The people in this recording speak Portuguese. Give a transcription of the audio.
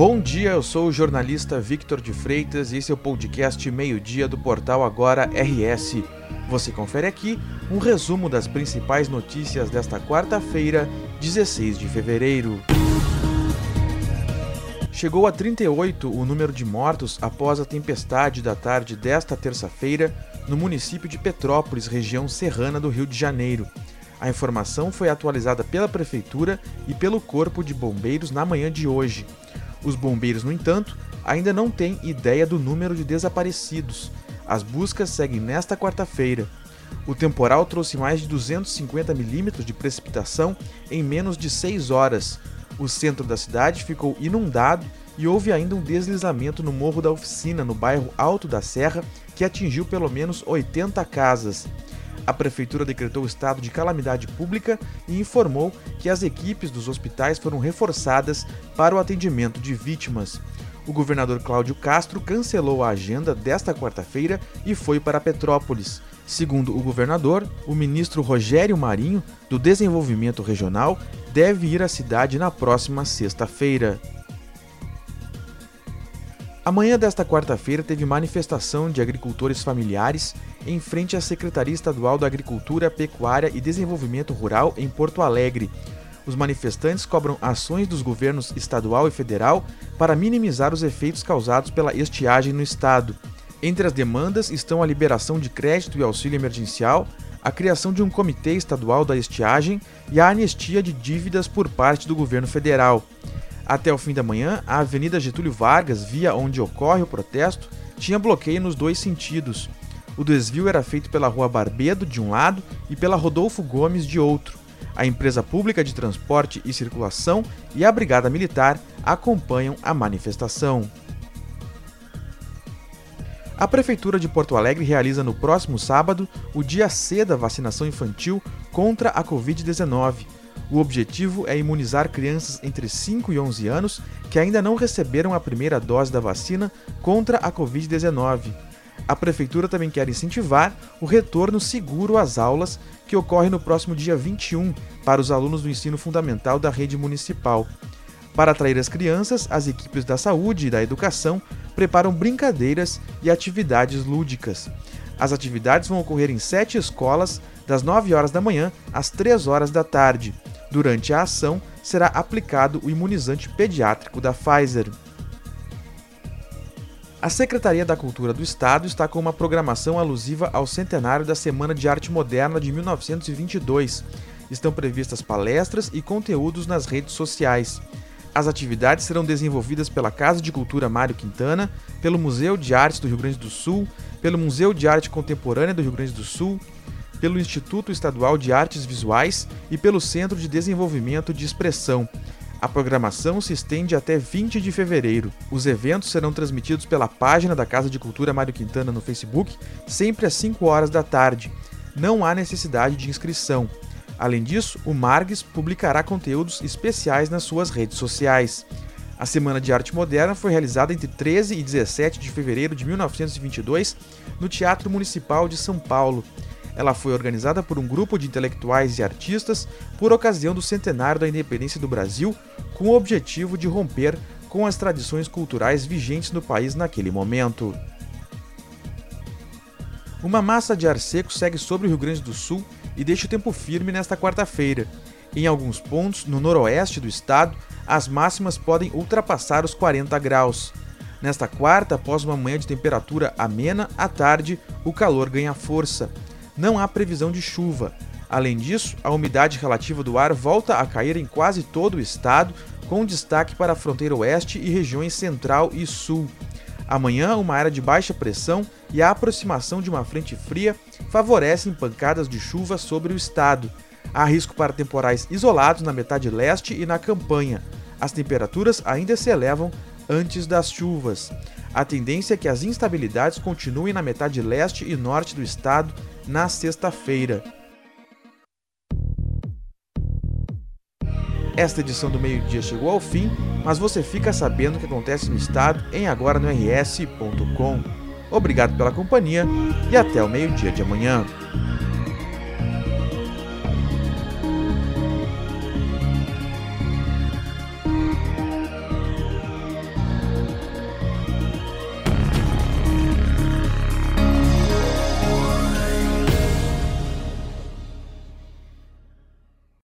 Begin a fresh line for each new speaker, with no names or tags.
Bom dia, eu sou o jornalista Victor de Freitas e esse é o podcast Meio-Dia do portal Agora RS. Você confere aqui um resumo das principais notícias desta quarta-feira, 16 de fevereiro. Chegou a 38 o número de mortos após a tempestade da tarde desta terça-feira no município de Petrópolis, região serrana do Rio de Janeiro. A informação foi atualizada pela Prefeitura e pelo Corpo de Bombeiros na manhã de hoje. Os bombeiros, no entanto, ainda não têm ideia do número de desaparecidos. As buscas seguem nesta quarta-feira. O temporal trouxe mais de 250 milímetros de precipitação em menos de 6 horas. O centro da cidade ficou inundado e houve ainda um deslizamento no Morro da Oficina, no bairro Alto da Serra, que atingiu pelo menos 80 casas a prefeitura decretou estado de calamidade pública e informou que as equipes dos hospitais foram reforçadas para o atendimento de vítimas. O governador Cláudio Castro cancelou a agenda desta quarta-feira e foi para Petrópolis. Segundo o governador, o ministro Rogério Marinho, do Desenvolvimento Regional, deve ir à cidade na próxima sexta-feira. Amanhã desta quarta-feira teve manifestação de agricultores familiares em frente à Secretaria Estadual da Agricultura, Pecuária e Desenvolvimento Rural em Porto Alegre. Os manifestantes cobram ações dos governos estadual e federal para minimizar os efeitos causados pela estiagem no estado. Entre as demandas estão a liberação de crédito e auxílio emergencial, a criação de um comitê estadual da estiagem e a anistia de dívidas por parte do governo federal. Até o fim da manhã, a Avenida Getúlio Vargas, via onde ocorre o protesto, tinha bloqueio nos dois sentidos. O desvio era feito pela Rua Barbedo, de um lado, e pela Rodolfo Gomes, de outro. A empresa pública de transporte e circulação e a Brigada Militar acompanham a manifestação. A Prefeitura de Porto Alegre realiza no próximo sábado o Dia C da vacinação infantil contra a Covid-19. O objetivo é imunizar crianças entre 5 e 11 anos que ainda não receberam a primeira dose da vacina contra a Covid-19 a Prefeitura também quer incentivar o retorno seguro às aulas, que ocorre no próximo dia 21 para os alunos do ensino fundamental da rede municipal. Para atrair as crianças, as equipes da saúde e da educação preparam brincadeiras e atividades lúdicas. As atividades vão ocorrer em sete escolas, das 9 horas da manhã às 3 horas da tarde. Durante a ação, será aplicado o imunizante pediátrico da Pfizer. A Secretaria da Cultura do Estado está com uma programação alusiva ao centenário da Semana de Arte Moderna de 1922. Estão previstas palestras e conteúdos nas redes sociais. As atividades serão desenvolvidas pela Casa de Cultura Mário Quintana, pelo Museu de Artes do Rio Grande do Sul, pelo Museu de Arte Contemporânea do Rio Grande do Sul, pelo Instituto Estadual de Artes Visuais e pelo Centro de Desenvolvimento de Expressão. A programação se estende até 20 de fevereiro. Os eventos serão transmitidos pela página da Casa de Cultura Mário Quintana no Facebook, sempre às 5 horas da tarde. Não há necessidade de inscrição. Além disso, o Margs publicará conteúdos especiais nas suas redes sociais. A Semana de Arte Moderna foi realizada entre 13 e 17 de fevereiro de 1922 no Teatro Municipal de São Paulo. Ela foi organizada por um grupo de intelectuais e artistas por ocasião do centenário da independência do Brasil, com o objetivo de romper com as tradições culturais vigentes no país naquele momento. Uma massa de ar seco segue sobre o Rio Grande do Sul e deixa o tempo firme nesta quarta-feira. Em alguns pontos, no noroeste do estado, as máximas podem ultrapassar os 40 graus. Nesta quarta, após uma manhã de temperatura amena, à tarde, o calor ganha força não há previsão de chuva. Além disso, a umidade relativa do ar volta a cair em quase todo o estado, com destaque para a fronteira oeste e regiões central e sul. Amanhã, uma área de baixa pressão e a aproximação de uma frente fria favorecem pancadas de chuva sobre o estado. Há risco para temporais isolados na metade leste e na campanha. As temperaturas ainda se elevam antes das chuvas. A tendência é que as instabilidades continuem na metade leste e norte do estado na sexta-feira. Esta edição do meio-dia chegou ao fim, mas você fica sabendo o que acontece no estado em agora no rs.com. Obrigado pela companhia e até o meio-dia de amanhã.